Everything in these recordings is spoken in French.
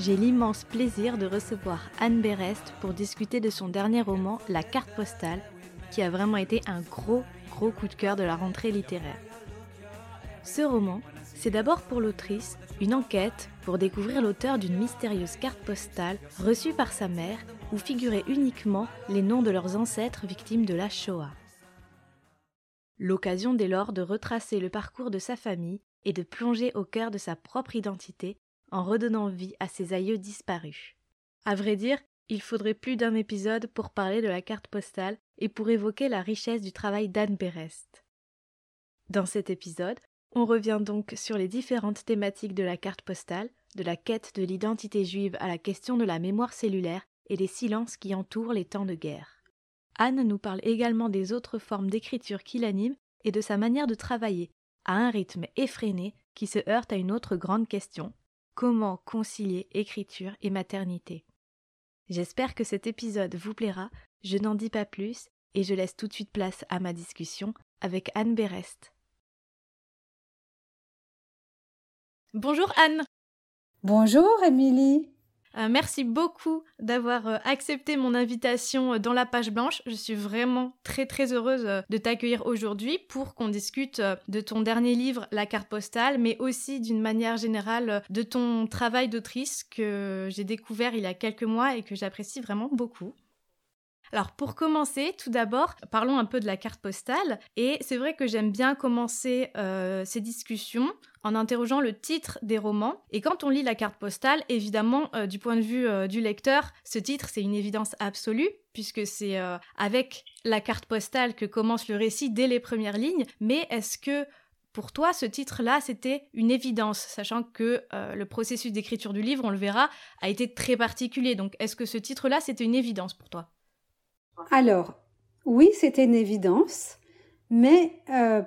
j'ai l'immense plaisir de recevoir Anne Berest pour discuter de son dernier roman La carte postale, qui a vraiment été un gros, gros coup de cœur de la rentrée littéraire. Ce roman, c'est d'abord pour l'autrice une enquête pour découvrir l'auteur d'une mystérieuse carte postale reçue par sa mère où figuraient uniquement les noms de leurs ancêtres victimes de la Shoah. L'occasion dès lors de retracer le parcours de sa famille et de plonger au cœur de sa propre identité en redonnant vie à ses aïeux disparus. À vrai dire, il faudrait plus d'un épisode pour parler de la carte postale et pour évoquer la richesse du travail d'Anne Berest. Dans cet épisode, on revient donc sur les différentes thématiques de la carte postale, de la quête de l'identité juive à la question de la mémoire cellulaire et des silences qui entourent les temps de guerre. Anne nous parle également des autres formes d'écriture qui l'animent et de sa manière de travailler, à un rythme effréné qui se heurte à une autre grande question, Comment concilier écriture et maternité. J'espère que cet épisode vous plaira, je n'en dis pas plus et je laisse tout de suite place à ma discussion avec Anne Berest. Bonjour Anne. Bonjour Émilie euh, merci beaucoup d'avoir euh, accepté mon invitation euh, dans la page blanche. Je suis vraiment très très heureuse de t'accueillir aujourd'hui pour qu'on discute de ton dernier livre, La carte postale, mais aussi d'une manière générale de ton travail d'autrice que j'ai découvert il y a quelques mois et que j'apprécie vraiment beaucoup. Alors pour commencer, tout d'abord, parlons un peu de la carte postale. Et c'est vrai que j'aime bien commencer euh, ces discussions en interrogeant le titre des romans. Et quand on lit la carte postale, évidemment, euh, du point de vue euh, du lecteur, ce titre, c'est une évidence absolue, puisque c'est avec la carte postale que commence le récit dès les premières lignes. Mais est-ce que pour toi, ce titre-là, c'était une évidence, sachant que le processus d'écriture du livre, on le verra, a été très particulier. Donc, est-ce que ce titre-là, c'était une évidence pour toi? Alors, oui, c'était une évidence, mais euh,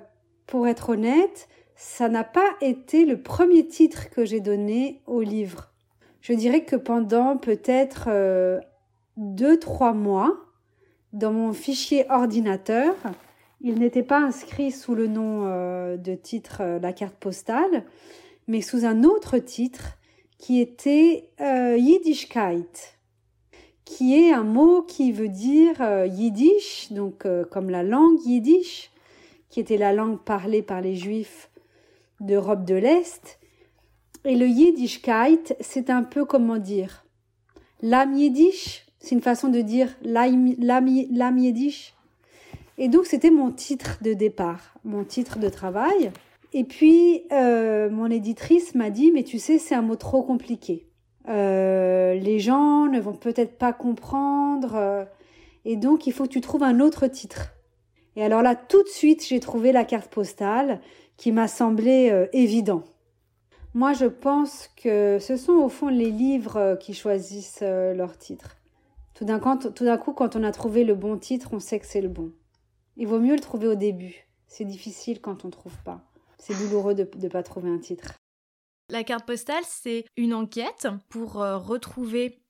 pour être honnête, ça n'a pas été le premier titre que j'ai donné au livre. Je dirais que pendant peut-être euh, deux, trois mois, dans mon fichier ordinateur, il n'était pas inscrit sous le nom euh, de titre La carte postale, mais sous un autre titre qui était Yiddishkeit qui est un mot qui veut dire euh, yiddish, donc euh, comme la langue yiddish, qui était la langue parlée par les juifs d'Europe de l'Est. Et le yiddishkeit, c'est un peu comment dire? L'âme yiddish, c'est une façon de dire l'âme yiddish. Et donc c'était mon titre de départ, mon titre de travail. Et puis euh, mon éditrice m'a dit, mais tu sais, c'est un mot trop compliqué. Euh, les gens ne vont peut-être pas comprendre, euh, et donc il faut que tu trouves un autre titre. Et alors là, tout de suite, j'ai trouvé la carte postale qui m'a semblé euh, évident. Moi, je pense que ce sont au fond les livres qui choisissent leur titre. Tout d'un coup, quand on a trouvé le bon titre, on sait que c'est le bon. Il vaut mieux le trouver au début. C'est difficile quand on ne trouve pas. C'est douloureux de ne pas trouver un titre. La carte postale, c'est une enquête pour euh, retrouver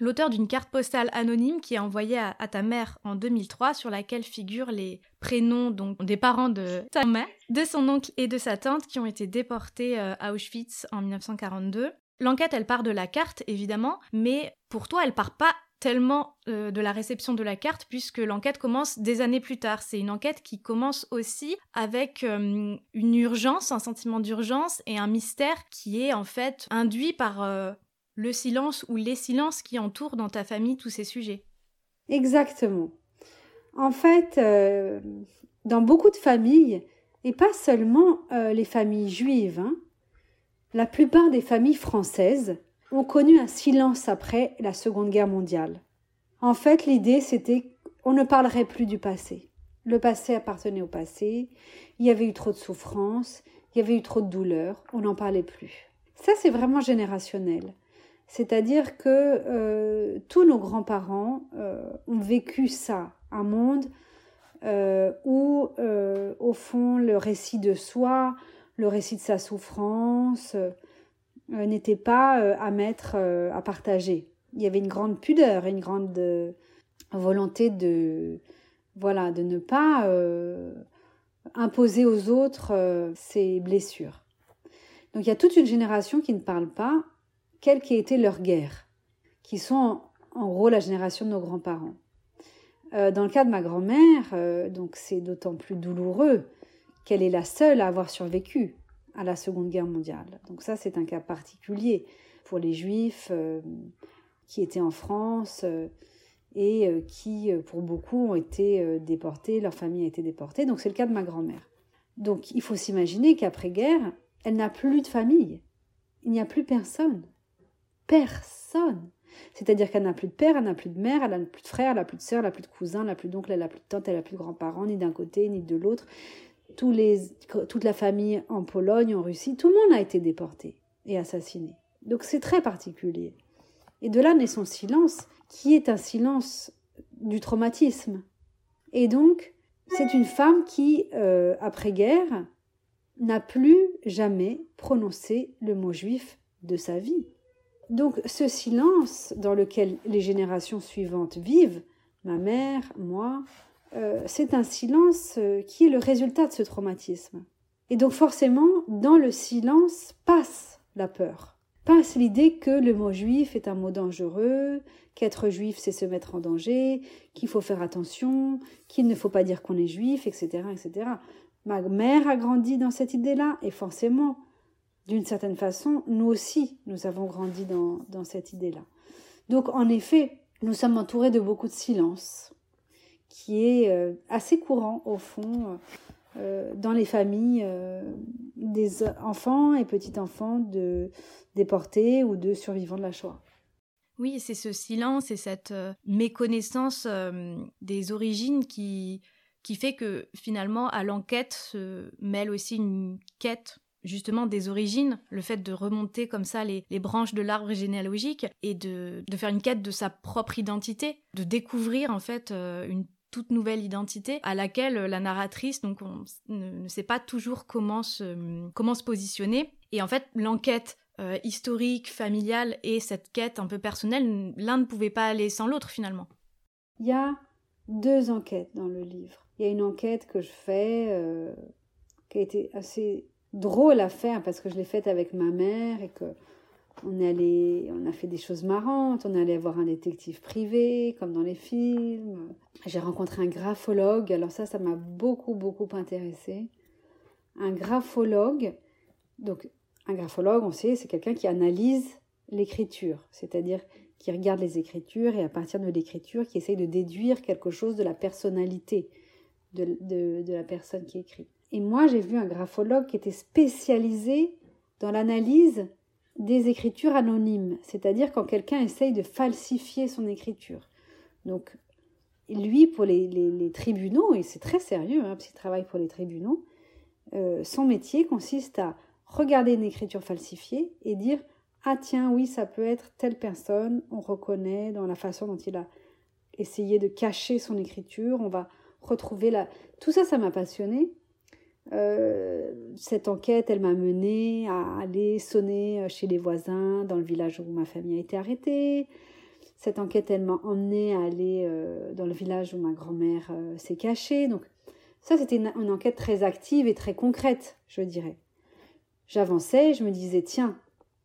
l'auteur d'une carte postale anonyme qui est envoyée à, ta mère en 2003 sur laquelle figurent les prénoms donc, des parents de ta mère, de son oncle et de sa tante qui ont été déportés euh, à Auschwitz en 1942. L'enquête, elle part de la carte, évidemment, mais pour toi, elle part pas tellement euh, de la réception de la carte puisque l'enquête commence des années plus tard. C'est une enquête qui commence aussi avec euh, une urgence, un sentiment d'urgence et un mystère qui est en fait induit par euh, le silence ou les silences qui entourent dans ta famille tous ces sujets. Exactement. En fait, dans beaucoup de familles, et pas seulement les familles juives, hein, la plupart des familles françaises, ont connu un silence après la Seconde Guerre mondiale. En fait, l'idée, c'était qu'on ne parlerait plus du passé. Le passé appartenait au passé, il y avait eu trop de souffrances, il y avait eu trop de douleurs, on n'en parlait plus. Ça, c'est vraiment générationnel. C'est-à-dire que euh, tous nos grands-parents euh, ont vécu ça, un monde euh, où, au fond, le récit de soi, le récit de sa souffrance n'était pas à mettre, à partager. Il y avait une grande pudeur, une grande volonté de, voilà, de ne pas imposer aux autres ses blessures. Donc il y a toute une génération qui ne parle pas quelle qu'ait été leur guerre, qui sont en, gros la génération de nos grands-parents. Euh, dans le cas de ma grand-mère, euh, donc c'est d'autant plus douloureux qu'elle est la seule à avoir survécu à la Seconde Guerre mondiale. Donc ça, c'est un cas particulier pour les Juifs euh, qui étaient en France et qui, pour beaucoup, ont été déportés, leur famille a été déportée. Donc c'est le cas de ma grand-mère. Donc il faut s'imaginer qu'après-guerre, elle n'a plus de famille. Il n'y a plus personne personne. C'est-à-dire qu'elle n'a plus de père, elle n'a plus de mère, elle n'a plus de frère, elle n'a plus de soeur, elle n'a plus de cousin, elle n'a plus d'oncle, elle n'a plus de tante, elle n'a plus de grands-parents, ni d'un côté, ni de l'autre. Toute la famille en Pologne, en Russie, tout le monde a été déporté et assassiné. Donc c'est très particulier. Et de là naît son silence, qui est un silence du traumatisme. Et donc, c'est une femme qui, euh, après-guerre, n'a plus jamais prononcé le mot juif de sa vie. Donc ce silence dans lequel les générations suivantes vivent, ma mère, moi, c'est un silence euh, qui est le résultat de ce traumatisme. Et donc forcément, dans le silence passe la peur, passe l'idée que le mot juif est un mot dangereux, qu'être juif c'est se mettre en danger, qu'il faut faire attention, qu'il ne faut pas dire qu'on est juif, etc., etc. Ma mère a grandi dans cette idée-là, et forcément, d'une certaine façon, nous aussi, nous avons grandi dans, cette idée-là. Donc, en effet, nous sommes entourés de beaucoup de silence, qui est euh, assez courant, au fond, euh, dans les familles euh, des enfants et petits-enfants de déportés ou de survivants de la Shoah. Oui, c'est ce silence et cette méconnaissance des origines qui, qui fait que finalement, à l'enquête se mêle aussi une quête justement des origines, le fait de remonter comme ça les, branches de l'arbre généalogique et de, faire une quête de sa propre identité, de découvrir en fait euh, une toute nouvelle identité à laquelle la narratrice donc ne, sait pas toujours comment se, comment se positionner. Et en fait, l'enquête euh, historique, familiale et cette quête un peu personnelle, l'un ne pouvait pas aller sans l'autre finalement. Il y a deux enquêtes dans le livre. Il y a une enquête que je fais euh, qui a été assez drôle à faire parce que je l'ai faite avec ma mère et que on on a fait des choses marrantes. On est allé voir un détective privé, comme dans les films. J'ai rencontré un graphologue. Alors ça, ça m'a beaucoup, beaucoup intéressé. Un graphologue. Donc, un graphologue, on sait, c'est quelqu'un qui analyse l'écriture. C'est-à-dire qui regarde les écritures et à partir de l'écriture, qui essaye de déduire quelque chose de la personnalité de, de la personne qui écrit. Et moi, j'ai vu un graphologue qui était spécialisé dans l'analyse des écritures anonymes, c'est-à-dire quand quelqu'un essaye de falsifier son écriture. Donc, lui, pour les, tribunaux, et c'est très sérieux, hein, parce qu'il travaille pour les tribunaux, euh, son métier consiste à regarder une écriture falsifiée et dire Ah, tiens, oui, ça peut être telle personne, on reconnaît dans la façon dont il a essayé de cacher son écriture, on va retrouver la. Tout ça, ça m'a passionné euh, cette enquête, elle m'a menée à aller sonner euh, chez les voisins dans le village où ma famille a été arrêtée. Cette enquête, elle m'a emmenée à aller euh, dans le village où ma grand-mère s'est cachée. Donc ça, c'était une, une, enquête très active et très concrète, je dirais. J'avançais, je me disais, tiens,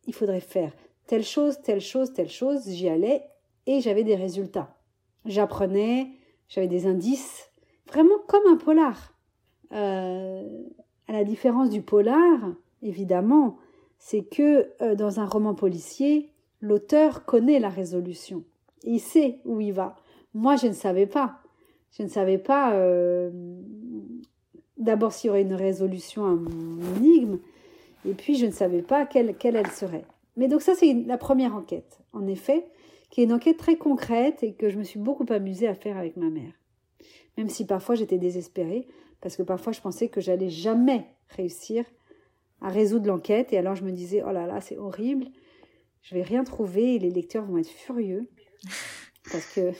il faudrait faire telle chose, telle chose, telle chose. J'y allais et j'avais des résultats. J'apprenais, j'avais des indices, vraiment comme un polar. Euh, à la différence du polar, évidemment, c'est que euh, dans un roman policier, l'auteur connaît la résolution. Il sait où il va. Moi, je ne savais pas. Je ne savais pas euh, d'abord s'il y aurait une résolution à mon énigme, et puis je ne savais pas quelle, quelle elle serait. Mais donc ça, c'est la première enquête, en effet, qui est une enquête très concrète et que je me suis beaucoup amusée à faire avec ma mère. Même si parfois j'étais désespérée, parce que parfois je pensais que j'allais jamais réussir à résoudre l'enquête et alors je me disais oh là là c'est horrible je vais rien trouver et les lecteurs vont être furieux parce que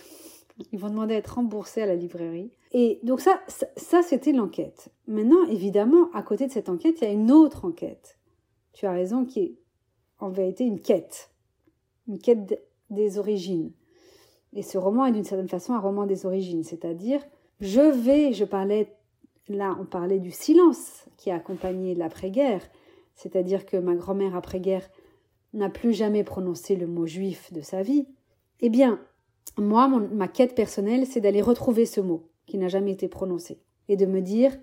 ils vont demander à être remboursés à la librairie. Et donc ça, ça, c'était l'enquête. Maintenant, évidemment, à côté de cette enquête, il y a une autre enquête. Tu as raison, qui est en vérité une quête, une quête des origines. Et ce roman est d'une certaine façon un roman des origines, c'est-à-dire je vais, je parlais là, on parlait du silence qui a accompagné l'après-guerre, c'est-à-dire que ma grand-mère après-guerre n'a plus jamais prononcé le mot juif de sa vie. Eh bien, moi, ma quête personnelle, c'est d'aller retrouver ce mot qui n'a jamais été prononcé et de me dire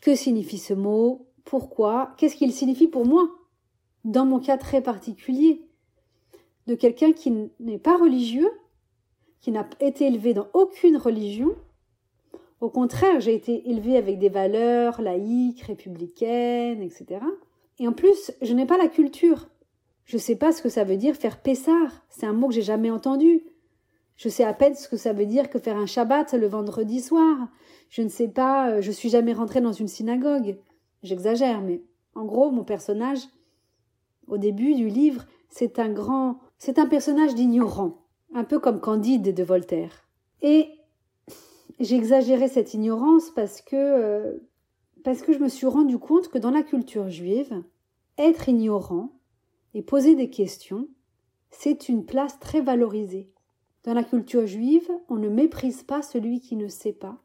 que signifie ce mot, pourquoi, qu'est-ce qu'il signifie pour moi, dans mon cas très particulier, de quelqu'un qui n'est pas religieux, qui n'a été élevé dans aucune religion. Au contraire, j'ai été élevé avec des valeurs laïques, républicaines, etc. Et en plus, je n'ai pas la culture. Je ne sais pas ce que ça veut dire faire Pessar. C'est un mot que j'ai jamais entendu. Je sais à peine ce que ça veut dire que faire un Shabbat le vendredi soir. Je ne sais pas, euh, je suis jamais rentrée dans une synagogue. J'exagère, mais en gros, mon personnage, au début du livre, c'est un grand, c'est un personnage d'ignorant, un peu comme Candide de Voltaire. Et j'exagérais cette ignorance parce que, euh, parce que je me suis rendu compte que dans la culture juive, être ignorant et poser des questions, c'est une place très valorisée. Dans la culture juive, on ne méprise pas celui qui ne sait pas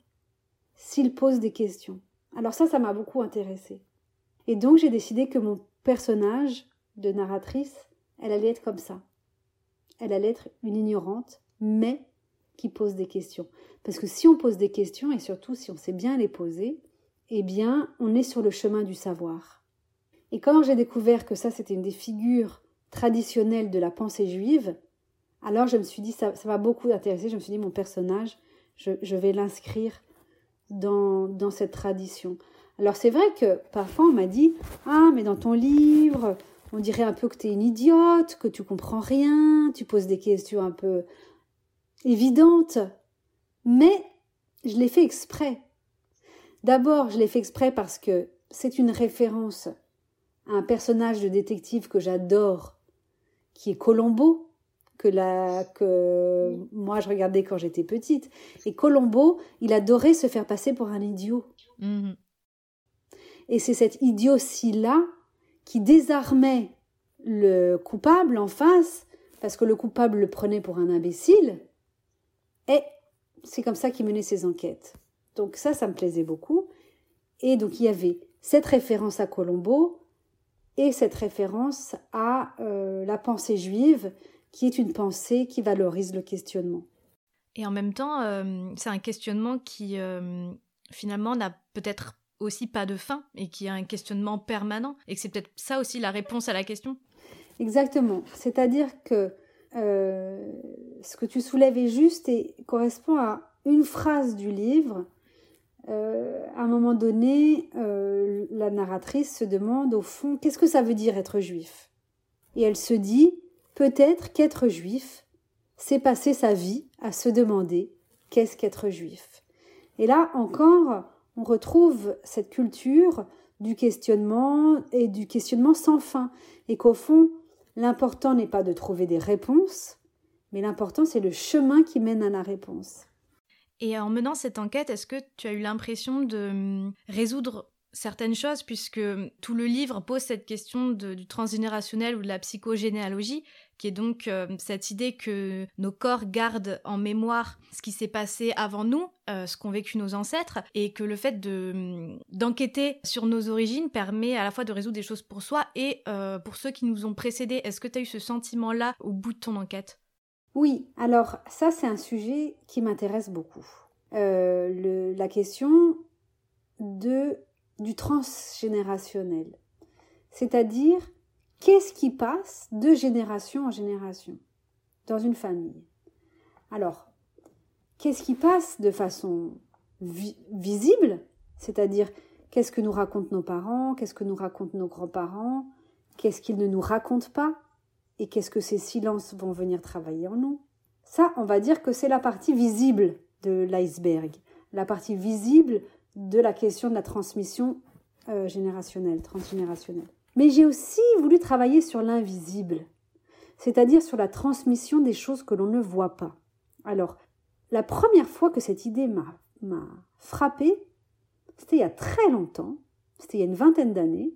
s'il pose des questions. Alors ça, ça m'a beaucoup intéressée. Et donc j'ai décidé que mon personnage de narratrice, elle allait être comme ça. Elle allait être une ignorante, mais qui pose des questions. Parce que si on pose des questions, et surtout si on sait bien les poser, eh bien, on est sur le chemin du savoir. Et quand j'ai découvert que ça, c'était une des figures traditionnelles de la pensée juive, alors je me suis dit, ça, m'a beaucoup intéressé, je me suis dit, mon personnage, je, vais l'inscrire dans, dans cette tradition. Alors c'est vrai que parfois on m'a dit, ah mais dans ton livre, on dirait un peu que tu es une idiote, que tu comprends rien, tu poses des questions un peu évidentes. Mais je l'ai fait exprès. D'abord, je l'ai fait exprès parce que c'est une référence à un personnage de détective que j'adore, qui est Colombo, que, la, que moi je regardais quand j'étais petite. Et Colombo, il adorait se faire passer pour un idiot. Mhm. Et c'est cette idiotie-là qui désarmait le coupable en face, parce que le coupable le prenait pour un imbécile. Et c'est comme ça qu'il menait ses enquêtes. Donc ça, ça me plaisait beaucoup. Et donc il y avait cette référence à Colombo et cette référence à euh, la pensée juive qui est une pensée qui valorise le questionnement. Et en même temps, euh, c'est un questionnement qui euh, finalement n'a peut-être aussi pas de fin et qui a un questionnement permanent et que c'est peut-être ça aussi la réponse à la question. Exactement. C'est-à-dire que euh, ce que tu soulèves juste et correspond à une phrase du livre. à un moment donné, la narratrice se demande au fond qu'est-ce que ça veut dire être juif? Et elle se dit Peut-être qu'être juif, c'est passer sa vie à se demander qu'est-ce qu'être juif? Et là encore, on retrouve cette culture du questionnement et du questionnement sans fin. Et qu'au fond, l'important n'est pas de trouver des réponses, mais l'important c'est le chemin qui mène à la réponse. Et en menant cette enquête, est-ce que tu as eu l'impression de hum, résoudre certaines choses, puisque tout le livre pose cette question du transgénérationnel ou de la psychogénéalogie, qui est donc euh, cette idée que nos corps gardent en mémoire ce qui s'est passé avant nous, euh, ce qu'ont vécu nos ancêtres, et que le fait de d'enquêter sur nos origines permet à la fois de résoudre des choses pour soi et euh, pour ceux qui nous ont précédés. Est-ce que tu as eu ce sentiment-là au bout de ton enquête? Oui, alors ça c'est un sujet qui m'intéresse beaucoup. la question de du transgénérationnel. C'est-à-dire, qu'est-ce qui passe de génération en génération dans une famille? Alors, qu'est-ce qui passe de façon visible? C'est-à-dire, qu'est-ce que nous racontent nos parents? Qu'est-ce que nous racontent nos grands-parents? Qu'est-ce qu'ils ne nous racontent pas? Et qu'est-ce que ces silences vont venir travailler en nous? Ça, on va dire que c'est la partie visible de l'iceberg. La partie visible de la question de la transmission euh, générationnelle, transgénérationnelle. Mais j'ai aussi voulu travailler sur l'invisible, c'est-à-dire sur la transmission des choses que l'on ne voit pas. Alors, la première fois que cette idée m'a frappée, c'était il y a très longtemps, c'était il y a une vingtaine d'années.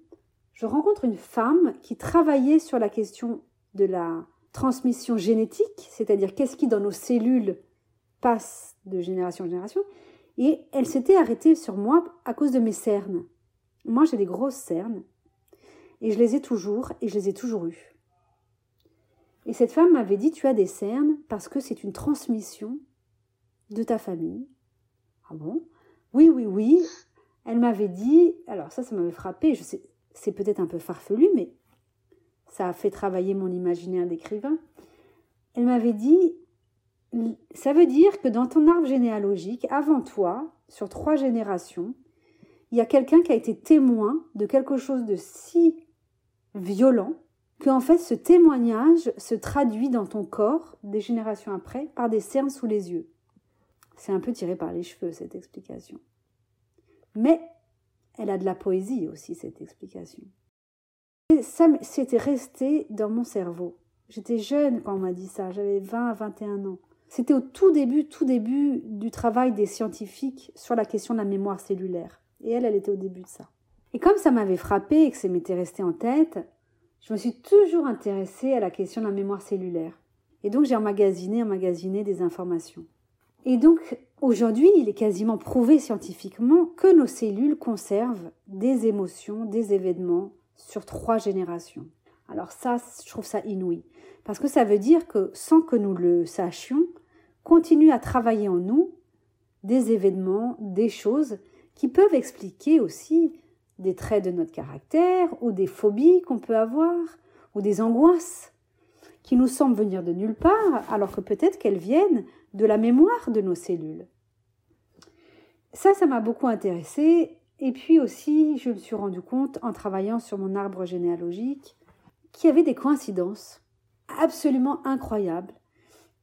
Je rencontre une femme qui travaillait sur la question de la transmission génétique, c'est-à-dire qu'est-ce qui dans nos cellules passe de génération en génération, et elle s'était arrêtée sur moi à cause de mes cernes. Moi, j'ai des grosses cernes, et je les ai toujours, et je les ai toujours eues. Et cette femme m'avait dit, tu as des cernes parce que c'est une transmission de ta famille. Ah bon? Oui, oui, oui. Elle m'avait dit, alors ça, ça m'avait frappé, c'est peut-être un peu farfelu, mais ça a fait travailler mon imaginaire d'écrivain. Elle m'avait dit, ça veut dire que dans ton arbre généalogique, avant toi, sur trois générations, il y a quelqu'un qui a été témoin de quelque chose de si violent que en fait ce témoignage se traduit dans ton corps des générations après par des cernes sous les yeux. C'est un peu tiré par les cheveux cette explication. Mais elle a de la poésie aussi cette explication. Ça c'était resté dans mon cerveau. J'étais jeune quand on m'a dit ça, j'avais 20 à 21 ans. C'était au tout début, tout début du travail des scientifiques sur la question de la mémoire cellulaire. Et elle, elle était au début de ça. Et comme ça m'avait frappé et que ça m'était resté en tête, je me suis toujours intéressée à la question de la mémoire cellulaire. Et donc j'ai emmagasiné, emmagasiné des informations. Et donc aujourd'hui, il est quasiment prouvé scientifiquement que nos cellules conservent des émotions, des événements sur trois générations. Alors ça, je trouve ça inouï. Parce que ça veut dire que sans que nous le sachions, continue à travailler en nous des événements, des choses qui peuvent expliquer aussi des traits de notre caractère ou des phobies qu'on peut avoir ou des angoisses qui nous semblent venir de nulle part alors que peut-être qu'elles viennent de la mémoire de nos cellules. Ça, ça m'a beaucoup intéressé. Et puis aussi, je me suis rendu compte en travaillant sur mon arbre généalogique qu'il y avait des coïncidences absolument incroyables.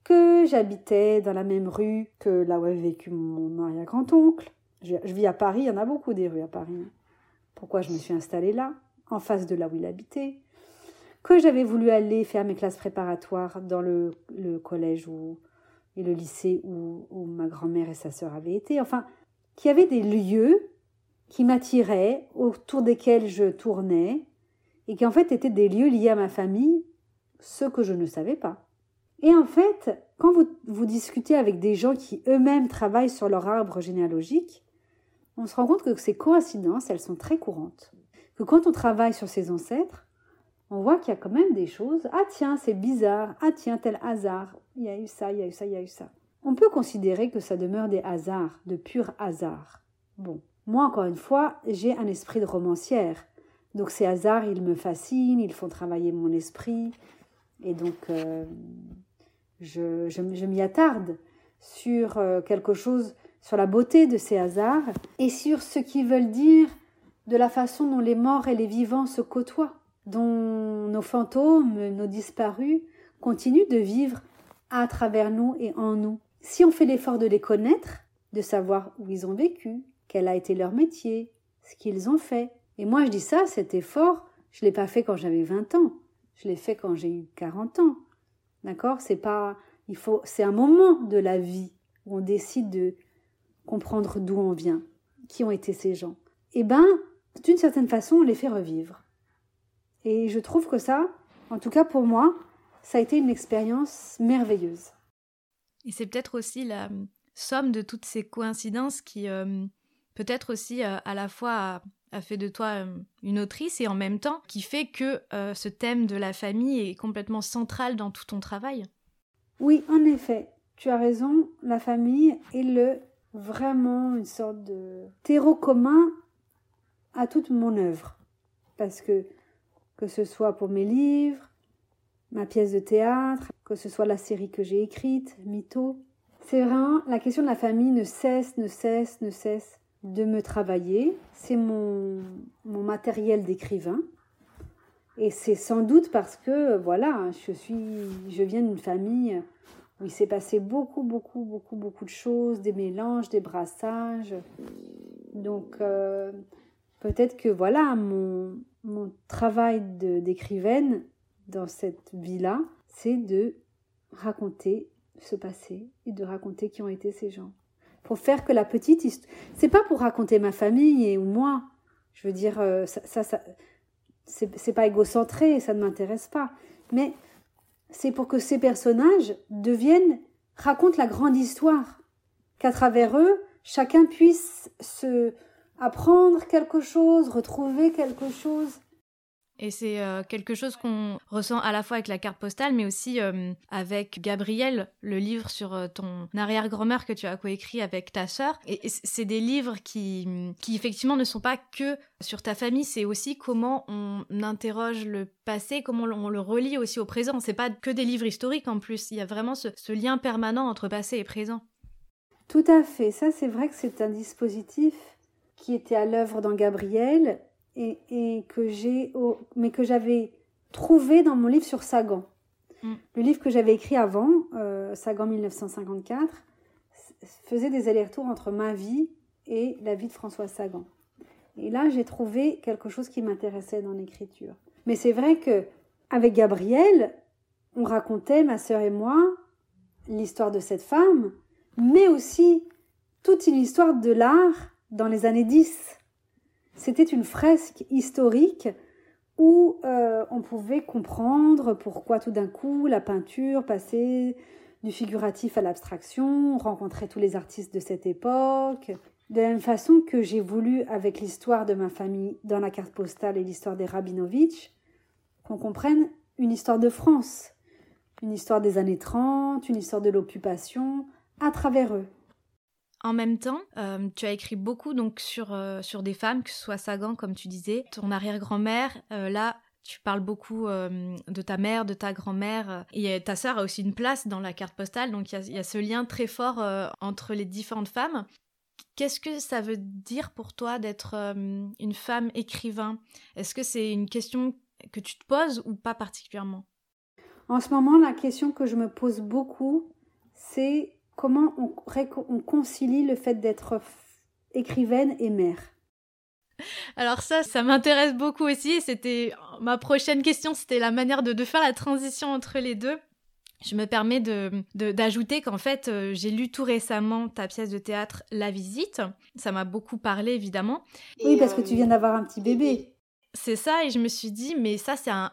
Que j'habitais dans la même rue que là où avait vécu mon arrière-grand-oncle. Je, vis à Paris, il y en a beaucoup des rues à Paris. Pourquoi je me suis installée là, en face de là où il habitait? Que j'avais voulu aller faire mes classes préparatoires dans le, collège ou et le lycée où, où ma grand-mère et sa sœur avaient été. Enfin, qu'il y avait des lieux qui m'attiraient, autour desquels je tournais, et qui en fait étaient des lieux liés à ma famille, ce que je ne savais pas. Et en fait, quand vous, vous discutez avec des gens qui eux-mêmes travaillent sur leur arbre généalogique, on se rend compte que ces coïncidences, elles sont très courantes. Que quand on travaille sur ses ancêtres, on voit qu'il y a quand même des choses. Ah tiens, c'est bizarre. Ah tiens, tel hasard. Il y a eu ça, il y a eu ça, il y a eu ça. On peut considérer que ça demeure des hasards, de purs hasards. Bon, moi encore une fois, j'ai un esprit de romancière. Donc ces hasards, ils me fascinent, ils font travailler mon esprit. Et donc, euh, je, m'y attarde sur euh, quelque chose, sur la beauté de ces hasards et sur ce qu'ils veulent dire de la façon dont les morts et les vivants se côtoient, dont nos fantômes, nos disparus, continuent de vivre à travers nous et en nous. Si on fait l'effort de les connaître, de savoir où ils ont vécu, quel a été leur métier, ce qu'ils ont fait. Et moi, je dis ça, cet effort, je ne l'ai pas fait quand j'avais 20 ans. Je l'ai fait quand j'ai eu 40 ans. D'accord? C'est pas. Il faut. C'est un moment de la vie où on décide de comprendre d'où on vient, qui ont été ces gens. Eh ben, d'une certaine façon, on les fait revivre. Et je trouve que ça, en tout cas pour moi, ça a été une expérience merveilleuse. Et c'est peut-être aussi la somme de toutes ces coïncidences qui, euh, peut-être aussi euh, à la fois fait de toi euh, une autrice et en même temps qui fait que euh, ce thème de la famille est complètement central dans tout ton travail? Oui, en effet, tu as raison, la famille est le vraiment une sorte de terreau commun à toute mon œuvre. Parce que que ce soit pour mes livres, ma pièce de théâtre, que ce soit la série que j'ai écrite, Mytho, c'est vraiment la question de la famille ne cesse, ne cesse, ne cesse de me travailler. C'est mon, mon matériel d'écrivain. Et c'est sans doute parce que, voilà, je, suis, je viens d'une famille où il s'est passé beaucoup, beaucoup, beaucoup, beaucoup de choses, des mélanges, des brassages. Donc, euh, peut-être que, voilà, mon, mon travail d'écrivaine dans cette vie-là, c'est de raconter ce passé et de raconter qui ont été ces gens. Pour faire que la petite histoire. C'est pas pour raconter ma famille et ou moi. Je veux dire, euh, ça, ça, c'est pas égocentré, ça ne m'intéresse pas. Mais c'est pour que ces personnages deviennent, racontent la grande histoire. Qu'à travers eux, chacun puisse se apprendre quelque chose, retrouver quelque chose. Et c'est euh, quelque chose qu'on ressent à la fois avec la carte postale, mais aussi euh, avec Gabriel, le livre sur euh, ton arrière-grand-mère que tu as coécrit avec ta sœur. Et, c'est des livres qui, qui, effectivement, ne sont pas que sur ta famille, c'est aussi comment on interroge le passé, comment on le relie aussi au présent. C'est pas que des livres historiques en plus, il y a vraiment ce, ce lien permanent entre passé et présent. Tout à fait, ça c'est vrai que c'est un dispositif qui était à l'œuvre dans Gabriel et, que j'ai, mais que j'avais trouvé dans mon livre sur Sagan. Mm. Le livre que j'avais écrit avant, euh, Sagan 1954, faisait des allers-retours entre ma vie et la vie de François Sagan. Et là, j'ai trouvé quelque chose qui m'intéressait dans l'écriture. Mais c'est vrai que avec Gabriel, on racontait, ma sœur et moi, l'histoire de cette femme, mais aussi toute une histoire de l'art dans les années 10. C'était une fresque historique où euh, on pouvait comprendre pourquoi tout d'un coup la peinture passait du figuratif à l'abstraction, rencontrer tous les artistes de cette époque. De la même façon que j'ai voulu, avec l'histoire de ma famille dans la carte postale et l'histoire des Rabinovitch, qu'on comprenne une histoire de France, une histoire des années 30, une histoire de l'occupation, à travers eux. En même temps, euh, tu as écrit beaucoup donc sur, euh, sur des femmes, que ce soit Sagan, comme tu disais, ton arrière-grand-mère. Euh, là, tu parles beaucoup de ta mère, de ta grand-mère. Et ta sœur a aussi une place dans la carte postale, donc il y, y, a ce lien très fort entre les différentes femmes. Qu'est-ce que ça veut dire pour toi d'être une femme écrivain? Est-ce que c'est une question que tu te poses ou pas particulièrement? En ce moment, la question que je me pose beaucoup, c'est comment on, concilie le fait d'être écrivaine et mère? Alors ça, ça m'intéresse beaucoup aussi. C'était ma prochaine question, c'était la manière de, faire la transition entre les deux. Je me permets d'ajouter qu'en fait, euh, j'ai lu tout récemment ta pièce de théâtre La Visite. Ça m'a beaucoup parlé, évidemment. Oui, parce que tu viens d'avoir un petit bébé. C'est ça, et je me suis dit, mais ça, c'est un,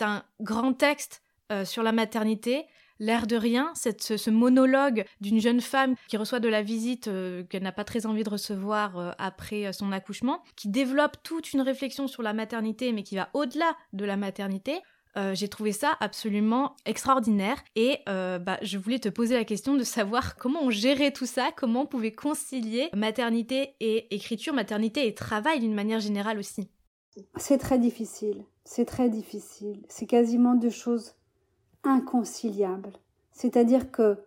un grand texte euh, sur la maternité l'air de rien, ce, monologue d'une jeune femme qui reçoit de la visite euh, qu'elle n'a pas très envie de recevoir euh, après euh, son accouchement, qui développe toute une réflexion sur la maternité, mais qui va au-delà de la maternité. j'ai trouvé ça absolument extraordinaire et bah, je voulais te poser la question de savoir comment on gérait tout ça, comment on pouvait concilier maternité et écriture, maternité et travail d'une manière générale aussi. C'est très difficile, c'est très difficile. C'est quasiment deux choses inconciliable. C'est-à-dire que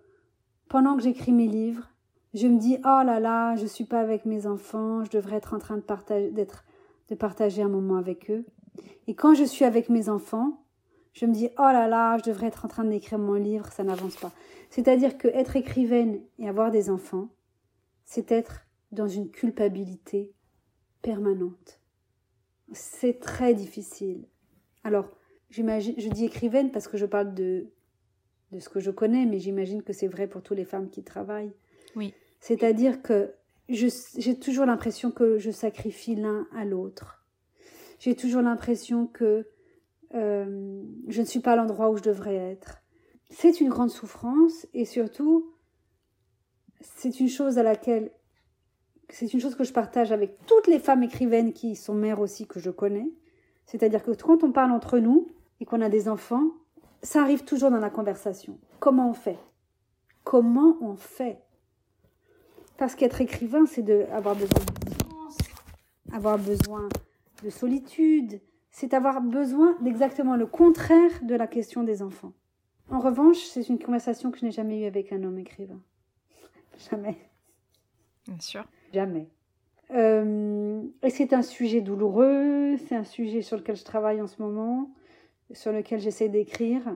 pendant que j'écris mes livres, je me dis oh là là, je suis pas avec mes enfants, je devrais être en train de partager d'être de partager un moment avec eux. Et quand je suis avec mes enfants, je me dis oh là là, je devrais être en train d'écrire mon livre, ça n'avance pas. C'est-à-dire que être écrivaine et avoir des enfants, c'est être dans une culpabilité permanente. C'est très difficile. Alors, j'imagine, je dis écrivaine parce que je parle de, de ce que je connais, mais j'imagine que c'est vrai pour toutes les femmes qui travaillent. Oui. C'est-à-dire que j'ai toujours l'impression que je sacrifie l'un à l'autre. J'ai toujours l'impression que euh, je ne suis pas à l'endroit où je devrais être. C'est une grande souffrance et surtout, c'est une chose à laquelle c'est une chose que je partage avec toutes les femmes écrivaines qui sont mères aussi que je connais. C'est-à-dire que quand on parle entre nous, et qu'on a des enfants, ça arrive toujours dans la conversation. Comment on fait? Comment on fait? Parce qu'être écrivain, c'est avoir besoin de distance, avoir besoin de solitude, c'est avoir besoin d'exactement le contraire de la question des enfants. En revanche, c'est une conversation que je n'ai jamais eue avec un homme écrivain. Jamais. Bien sûr. Jamais. Euh, et c'est un sujet douloureux, c'est un sujet sur lequel je travaille en ce moment sur lequel j'essaie d'écrire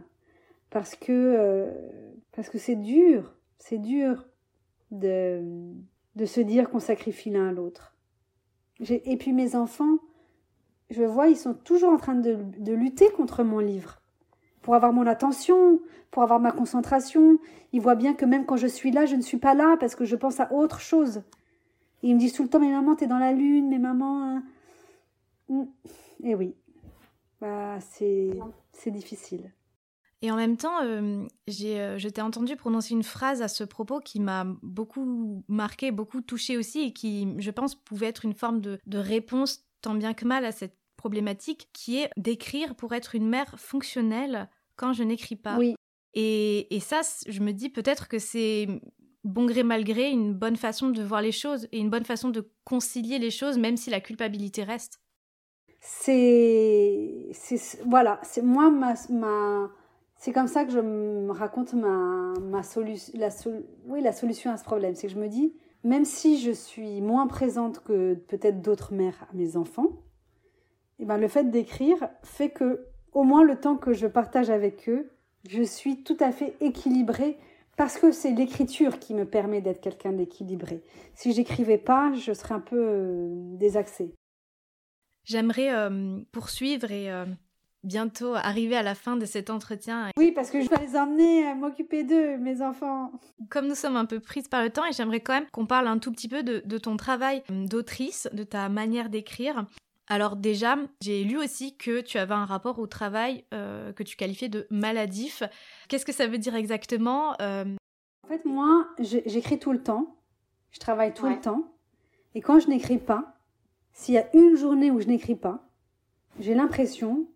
parce que euh, parce que c'est dur, c'est dur de, de se dire qu'on sacrifie l'un à l'autre. Et puis mes enfants, je vois, ils sont toujours en train de, de lutter contre mon livre. pour avoir mon attention, pour avoir ma concentration. Ils voient bien que même quand je suis là, je ne suis pas là parce que je pense à autre chose. Et ils me disent tout le temps, mais maman, t'es dans la lune, mais maman... Hein. Mm. Eh oui, bah, c'est difficile. Et en même temps, euh, j'ai, euh, je t'ai entendu prononcer une phrase à ce propos qui m'a beaucoup marqué, beaucoup touché aussi, et qui, je pense, pouvait être une forme de, de réponse tant bien que mal à cette problématique, qui est d'écrire pour être une mère fonctionnelle quand je n'écris pas. Oui. Et, et ça, je me dis peut-être que c'est bon gré mal gré une bonne façon de voir les choses et une bonne façon de concilier les choses, même si la culpabilité reste. C'est, voilà, c'est moi ma, ma c'est comme ça que je me raconte ma, ma solution, la, oui, la solution à ce problème. C'est que je me dis, même si je suis moins présente que peut-être d'autres mères à mes enfants, et eh ben le fait d'écrire fait que, au moins le temps que je partage avec eux, je suis tout à fait équilibrée parce que c'est l'écriture qui me permet d'être quelqu'un d'équilibré. Si j'écrivais pas, je serais un peu euh, désaxée. J'aimerais euh, poursuivre et euh, bientôt arriver à la fin de cet entretien. Oui, parce que je dois les emmener à m'occuper d'eux, mes enfants. Comme nous sommes un peu prises par le temps, et j'aimerais quand même qu'on parle un tout petit peu de, ton travail d'autrice, de ta manière d'écrire. Alors déjà, j'ai lu aussi que tu avais un rapport au travail euh, que tu qualifiais de maladif. Qu'est-ce que ça veut dire exactement euh? En fait, moi, j'écris tout le temps. Je travaille tout le temps. Et quand je n'écris pas, s'il y a une journée où je n'écris pas, j'ai l'impression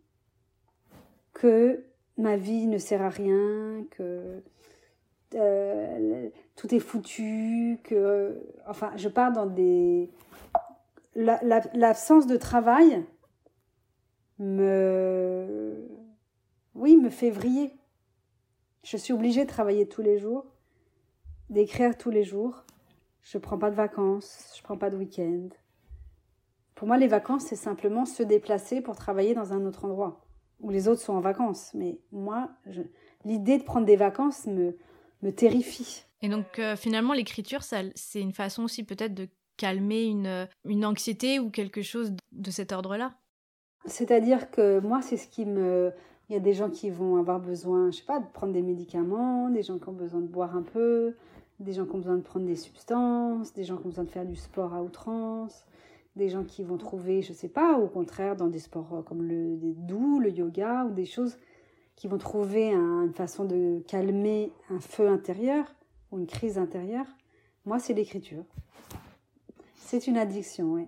que ma vie ne sert à rien, que euh, tout est foutu, que enfin je pars dans des l'absence de travail me oui me fait vriller. Je suis obligée de travailler tous les jours, d'écrire tous les jours. Je prends pas de vacances, je prends pas de week-end. Pour moi, les vacances, c'est simplement se déplacer pour travailler dans un autre endroit où les autres sont en vacances. Mais moi, l'idée de prendre des vacances me, me terrifie. Et donc euh, finalement, l'écriture, c'est une façon aussi peut-être de calmer une, une anxiété ou quelque chose de cet ordre-là C'est-à-dire que moi, c'est ce qui me... Il y a des gens qui vont avoir besoin, je sais pas, de prendre des médicaments, des gens qui ont besoin de boire un peu, des gens qui ont besoin de prendre des substances, des gens qui ont besoin de faire du sport à outrance, des gens qui vont trouver, je sais pas, au contraire, dans des sports euh, comme le doux, le yoga, ou des choses qui vont trouver une façon de calmer un feu intérieur ou une crise intérieure. Moi, c'est l'écriture. C'est une addiction, oui.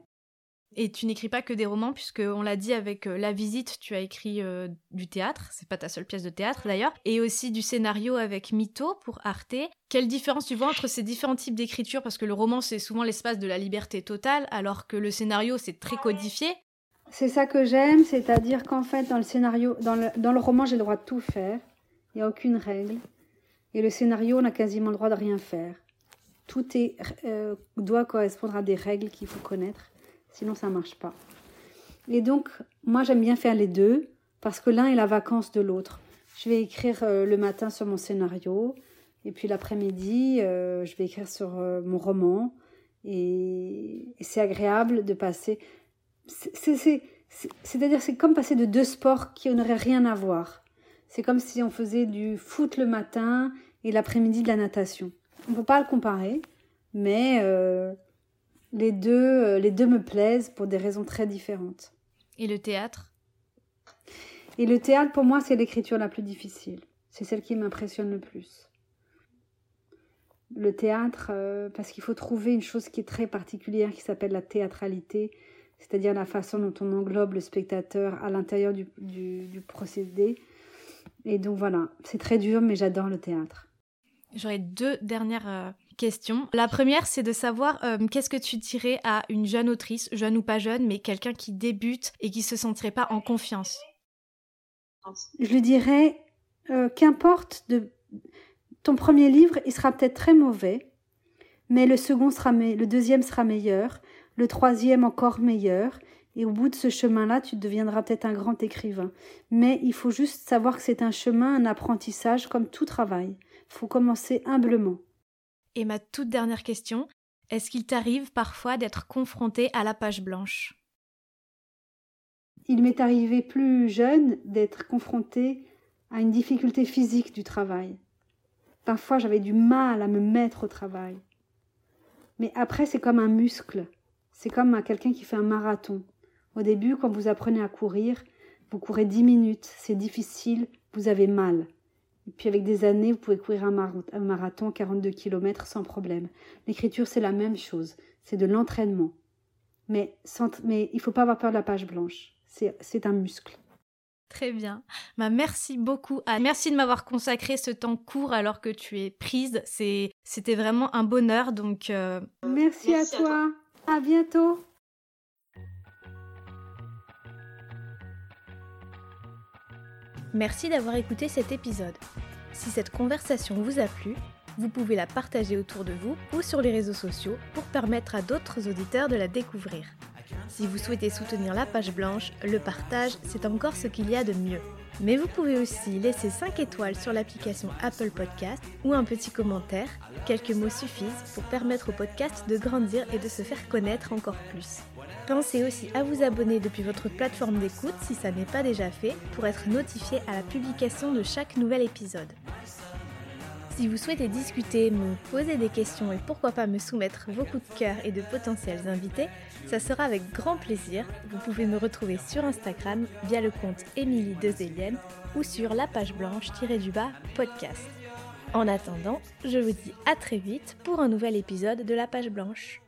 Et tu n'écris pas que des romans, puisque on l'a dit avec euh, La Visite, tu as écrit euh, du théâtre, c'est pas ta seule pièce de théâtre d'ailleurs, et aussi du scénario avec Mytho pour Arte. Quelle différence tu vois entre ces différents types d'écriture? Parce que le roman, c'est souvent l'espace de la liberté totale, alors que le scénario, c'est très codifié. C'est ça que j'aime, c'est-à-dire qu'en fait, dans le scénario, dans le, dans le roman, j'ai le droit de tout faire, il n'y a aucune règle, et le scénario, on a quasiment le droit de rien faire. Tout est, euh, doit correspondre à des règles qu'il faut connaître sinon ça marche pas. Et donc, moi j'aime bien faire les deux, parce que l'un est la vacance de l'autre. Je vais écrire euh, le matin sur mon scénario, et puis l'après-midi, euh, je vais écrire sur euh, mon roman, et, c'est agréable de passer. C'est-à-dire, c'est comme passer de deux sports qui n'auraient rien à voir. C'est comme si on faisait du foot le matin et l'après-midi de la natation. On ne peut pas le comparer, mais les deux, euh, les deux me plaisent pour des raisons très différentes. Et le théâtre? Et le théâtre, pour moi, c'est l'écriture la plus difficile. C'est celle qui m'impressionne le plus. Le théâtre, euh, parce qu'il faut trouver une chose qui est très particulière, qui s'appelle la théâtralité, c'est-à-dire la façon dont on englobe le spectateur à l'intérieur du, du procédé. Et donc voilà, c'est très dur, mais j'adore le théâtre. J'aurais deux dernières euh, La première, c'est de savoir euh, qu'est-ce que tu dirais à une jeune autrice, jeune ou pas jeune, mais quelqu'un qui débute et qui se sentirait pas en confiance? Je lui dirais euh, qu'importe de ton premier livre, il sera peut-être très mauvais, mais le second sera le deuxième sera meilleur, le troisième encore meilleur, et au bout de ce chemin-là, tu deviendras peut-être un grand écrivain. Mais il faut juste savoir que c'est un chemin, un apprentissage, comme tout travail faut commencer humblement. Et ma toute dernière question, est-ce qu'il t'arrive parfois d'être confronté à la page blanche? Il m'est arrivé plus jeune d'être confronté à une difficulté physique du travail. Parfois, j'avais du mal à me mettre au travail. Mais après, c'est comme un muscle. C'est comme quelqu'un qui fait un marathon. Au début, quand vous apprenez à courir, vous courez 10 minutes, c'est difficile, vous avez mal. Et puis avec des années, vous pouvez courir un marathon 42 km sans problème. L'écriture, c'est la même chose. C'est de l'entraînement. Mais, mais il ne faut pas avoir peur de la page blanche. C'est un muscle. Très bien. Bah, merci beaucoup. Merci de m'avoir consacré ce temps court alors que tu es prise. C'était vraiment un bonheur. Donc, euh, merci, à, toi. À bientôt. Merci d'avoir écouté cet épisode. Si cette conversation vous a plu, vous pouvez la partager autour de vous ou sur les réseaux sociaux pour permettre à d'autres auditeurs de la découvrir. Si vous souhaitez soutenir la page blanche, le partage, c'est encore ce qu'il y a de mieux. Mais vous pouvez aussi laisser 5 étoiles sur l'application Apple Podcast ou un petit commentaire. Quelques mots suffisent pour permettre au podcast de grandir et de se faire connaître encore plus. Pensez aussi à vous abonner depuis votre plateforme d'écoute si ça n'est pas déjà fait pour être notifié à la publication de chaque nouvel épisode. Si vous souhaitez discuter, me poser des questions et pourquoi pas me soumettre vos coups de cœur et de potentiels invités, ça sera avec grand plaisir. Vous pouvez me retrouver sur Instagram via le compte Émilie Dezelienne ou sur la page blanche-du-bas podcast. En attendant, je vous dis à très vite pour un nouvel épisode de la page blanche.